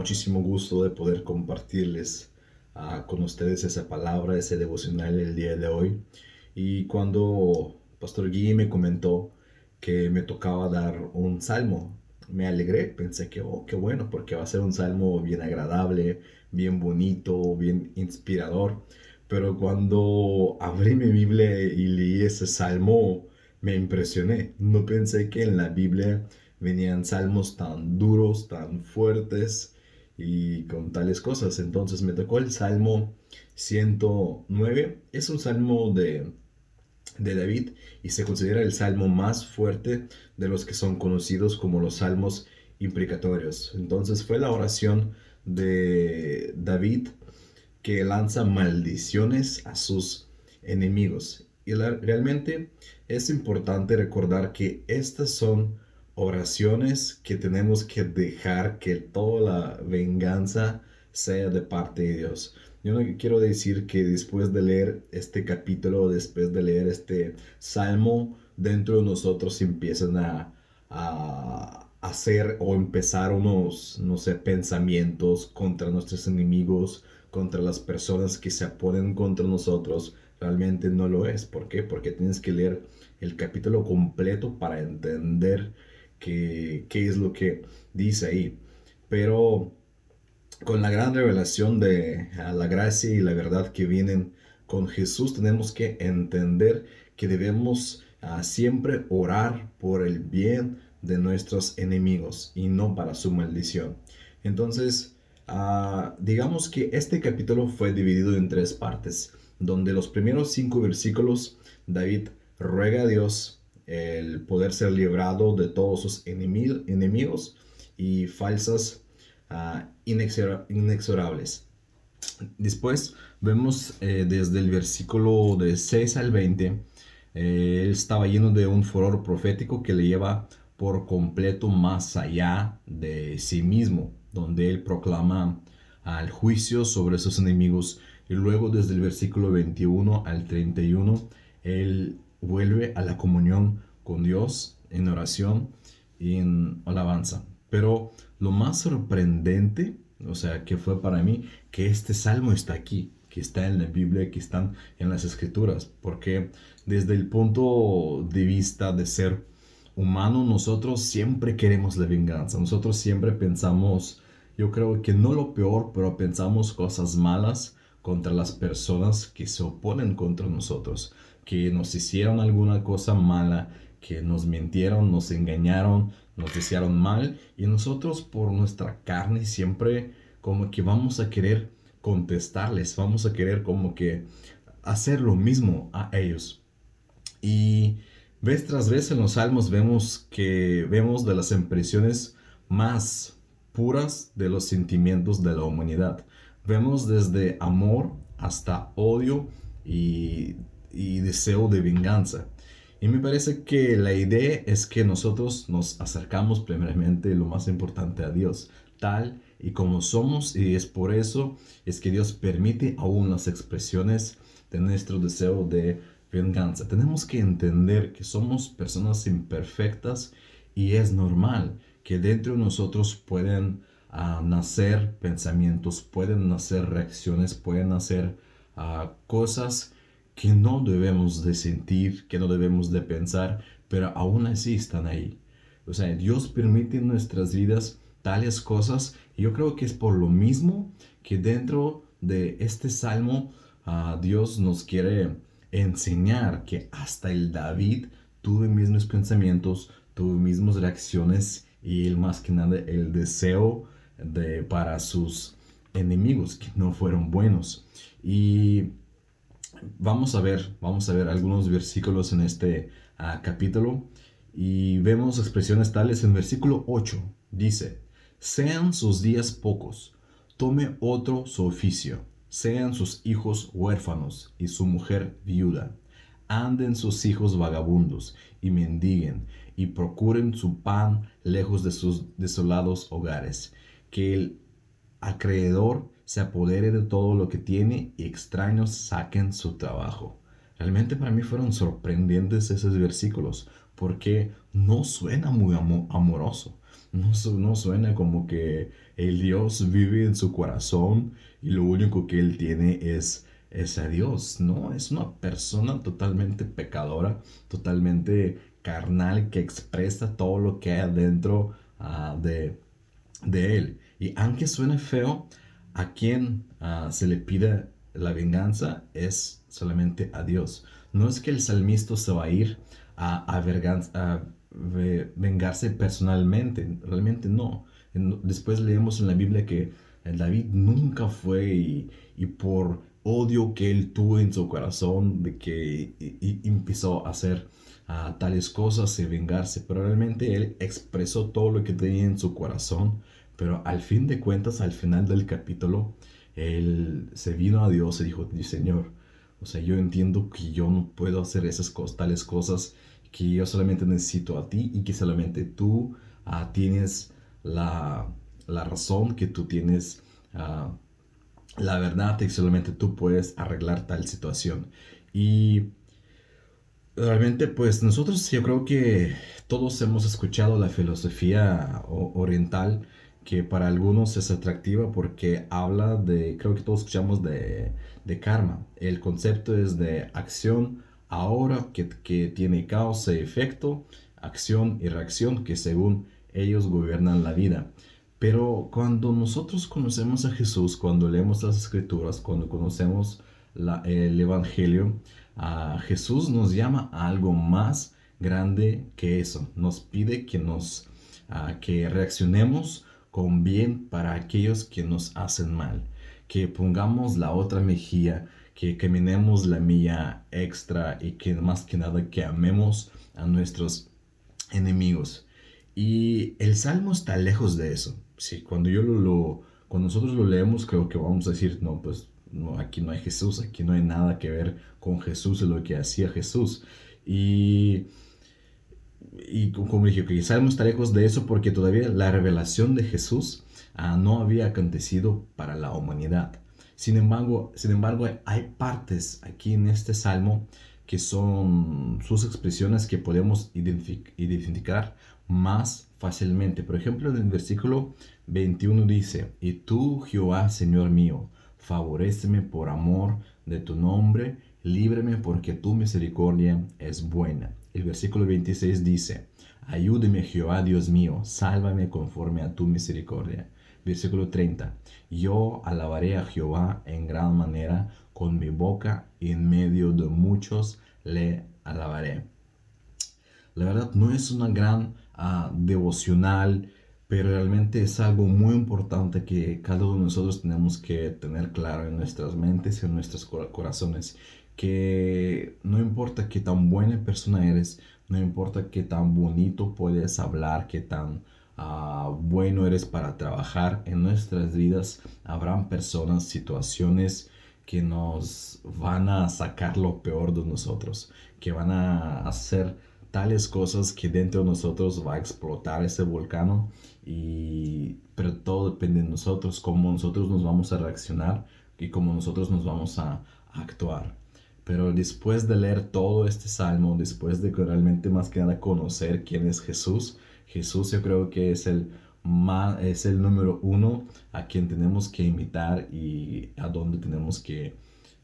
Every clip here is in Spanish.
muchísimo gusto de poder compartirles uh, con ustedes esa palabra, ese devocional el día de hoy. Y cuando Pastor Guy me comentó que me tocaba dar un salmo, me alegré, pensé que, oh, qué bueno, porque va a ser un salmo bien agradable, bien bonito, bien inspirador. Pero cuando abrí mi Biblia y leí ese salmo, me impresioné. No pensé que en la Biblia venían salmos tan duros, tan fuertes y con tales cosas. Entonces me tocó el Salmo 109. Es un salmo de, de David y se considera el salmo más fuerte de los que son conocidos como los salmos imprecatorios. Entonces fue la oración de David que lanza maldiciones a sus enemigos. Y realmente es importante recordar que estas son oraciones que tenemos que dejar que toda la venganza sea de parte de Dios. Yo no quiero decir que después de leer este capítulo, después de leer este salmo, dentro de nosotros empiezan a, a hacer o empezar unos, no sé, pensamientos contra nuestros enemigos, contra las personas que se oponen contra nosotros. Realmente no lo es. ¿Por qué? Porque tienes que leer el capítulo completo para entender qué, es lo que dice ahí. Pero con la gran revelación de la gracia y la verdad que vienen con Jesús, tenemos que entender que debemos ah, siempre orar por el bien de nuestros enemigos y no para su maldición. Entonces, ah, digamos que este capítulo fue dividido en tres partes, donde los primeros cinco versículos David ruega a Dios el poder ser librado de todos sus enemigos y falsas uh, inexorables. Después vemos eh, desde el versículo de 6 al 20, eh, él estaba lleno de un furor profético que le lleva por completo más allá de sí mismo, donde él proclama al juicio sobre sus enemigos. Y luego desde el versículo 21 al 31, él vuelve a la comunión con Dios en oración y en alabanza. Pero lo más sorprendente, o sea, que fue para mí, que este salmo está aquí, que está en la Biblia, que están en las escrituras, porque desde el punto de vista de ser humano, nosotros siempre queremos la venganza, nosotros siempre pensamos, yo creo que no lo peor, pero pensamos cosas malas contra las personas que se oponen contra nosotros que nos hicieron alguna cosa mala, que nos mintieron, nos engañaron, nos desearon mal y nosotros por nuestra carne siempre como que vamos a querer contestarles, vamos a querer como que hacer lo mismo a ellos. Y vez tras vez en los salmos vemos que vemos de las impresiones más puras de los sentimientos de la humanidad. Vemos desde amor hasta odio y y deseo de venganza. Y me parece que la idea es que nosotros nos acercamos primeramente lo más importante a Dios, tal y como somos, y es por eso es que Dios permite aún las expresiones de nuestro deseo de venganza. Tenemos que entender que somos personas imperfectas y es normal que dentro de nosotros pueden ah, nacer pensamientos, pueden nacer reacciones, pueden nacer uh, cosas que no debemos de sentir, que no debemos de pensar, pero aún así están ahí. O sea, Dios permite en nuestras vidas tales cosas y yo creo que es por lo mismo que dentro de este salmo uh, Dios nos quiere enseñar que hasta el David tuvo mismos pensamientos, tuvo mismas reacciones y él más que nada el deseo de para sus enemigos que no fueron buenos. Y vamos a ver, vamos a ver algunos versículos en este ah, capítulo y vemos expresiones tales en versículo 8. Dice, sean sus días pocos, tome otro su oficio, sean sus hijos huérfanos y su mujer viuda, anden sus hijos vagabundos y mendiguen y procuren su pan lejos de sus desolados hogares, que el acreedor se apodere de todo lo que tiene y extraños saquen su trabajo. Realmente para mí fueron sorprendentes esos versículos porque no suena muy amoroso. No, suena como que el Dios vive en su corazón y lo único que él tiene es, es Dios. No, es una persona totalmente pecadora, totalmente carnal que expresa todo lo que hay adentro ah, de, de él. Y aunque suene feo, a quien ah, se le pide la venganza es solamente a Dios. No es que el salmista se va a ir a, a, vengarse personalmente, realmente no. Después leemos en la Biblia que David nunca fue y, por odio que él tuvo en su corazón de que empezó a hacer ah, tales cosas y vengarse, pero realmente él expresó todo lo que tenía en su corazón, pero al fin de cuentas, al final del capítulo, él se vino a Dios y dijo, Señor, o sea, yo entiendo que yo no puedo hacer esas cosas, tales cosas, que yo solamente necesito a ti y que solamente tú ah, tienes la, la, razón, que tú tienes ah, la verdad y solamente tú puedes arreglar tal situación. Y realmente pues nosotros yo creo que todos hemos escuchado la filosofía oriental que para algunos es atractiva porque habla de, creo que todos escuchamos de, de karma. El concepto es de acción ahora que, que tiene causa y efecto, acción y reacción que según ellos gobiernan la vida. Pero cuando nosotros conocemos a Jesús, cuando leemos las escrituras, cuando conocemos la, el Evangelio, Jesús nos llama a algo más grande que eso. Nos pide que nos que reaccionemos con bien para aquellos que nos hacen mal, que pongamos la otra mejilla, que caminemos la milla extra y que más que nada que amemos a nuestros enemigos. Y el salmo está lejos de eso. Sí, cuando yo lo, lo cuando nosotros lo leemos creo que vamos a decir, no, pues no, aquí no hay Jesús, aquí no hay nada que ver con Jesús y lo que hacía Jesús. Y y como dije, Salmo está lejos de eso porque todavía la revelación de Jesús ah, no había acontecido para la humanidad. Sin embargo, sin embargo, hay partes aquí en este salmo que son sus expresiones que podemos identificar más fácilmente. Por ejemplo, en el versículo 21 dice, y tú, Jehová, Señor mío, favoreceme por amor de tu nombre, líbreme porque tu misericordia es buena. El versículo 26 dice, Ayúdeme Jehová Dios mío, sálvame conforme a tu misericordia. Versículo 30, Yo alabaré a Jehová en gran manera con mi boca y en medio de muchos le alabaré. La verdad no es una gran ah, devocional, pero realmente es algo muy importante que cada uno de nosotros tenemos que tener claro en nuestras mentes y en nuestros corazones que no importa qué tan buena persona eres, no importa qué tan bonito puedes hablar, qué tan ah, bueno eres para trabajar, en nuestras vidas habrán personas, situaciones que nos van a sacar lo peor de nosotros, que van a hacer tales cosas que dentro de nosotros va a explotar ese volcán y pero todo depende de nosotros cómo nosotros nos vamos a reaccionar y cómo nosotros nos vamos a actuar pero después de leer todo este salmo, después de realmente más que nada conocer quién es Jesús, Jesús yo creo que es el, es el número uno a quien tenemos que imitar y a dónde tenemos que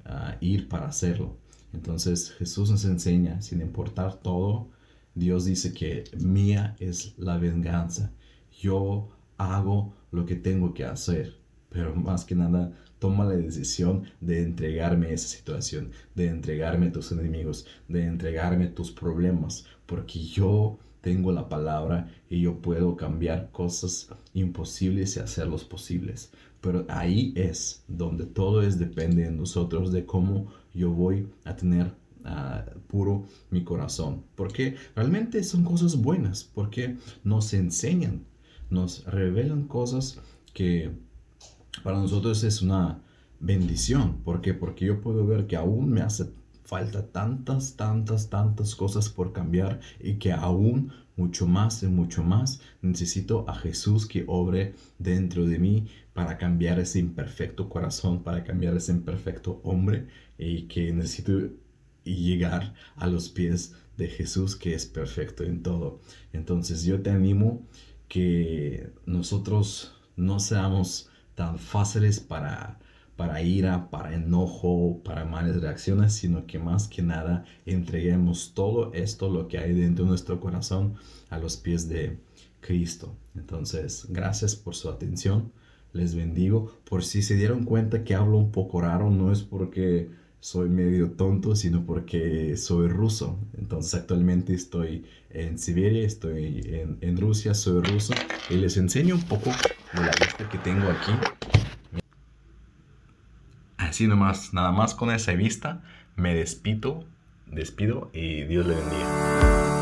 ah, ir para hacerlo. Entonces Jesús nos enseña, sin importar todo, Dios dice que mía es la venganza. Yo hago lo que tengo que hacer, pero más que nada toma la decisión de entregarme esa situación, de entregarme tus enemigos, de entregarme tus problemas, porque yo tengo la palabra y yo puedo cambiar cosas imposibles y hacerlos posibles. Pero ahí es donde todo es depende de nosotros, de cómo yo voy a tener ah, puro mi corazón. Porque realmente son cosas buenas, porque nos enseñan, nos revelan cosas que para nosotros es una bendición. ¿Por qué? Porque yo puedo ver que aún me hace falta tantas, tantas, tantas cosas por cambiar y que aún mucho más y mucho más necesito a Jesús que obre dentro de mí para cambiar ese imperfecto corazón, para cambiar ese imperfecto hombre y que necesito llegar a los pies de Jesús que es perfecto en todo. Entonces yo te animo que nosotros no seamos tan fáciles para, para ira, para enojo, para malas reacciones, sino que más que nada entreguemos todo esto, lo que hay dentro de nuestro corazón, a los pies de Cristo. Entonces, gracias por su atención. Les bendigo. Por si se dieron cuenta que hablo un poco raro, no es porque soy medio tonto, sino porque soy ruso. Entonces actualmente estoy en Siberia, estoy en, en Rusia, soy ruso y les enseño un poco de la vista que tengo aquí. Así nomás, nada más con esa vista, me despido, despido y Dios le bendiga.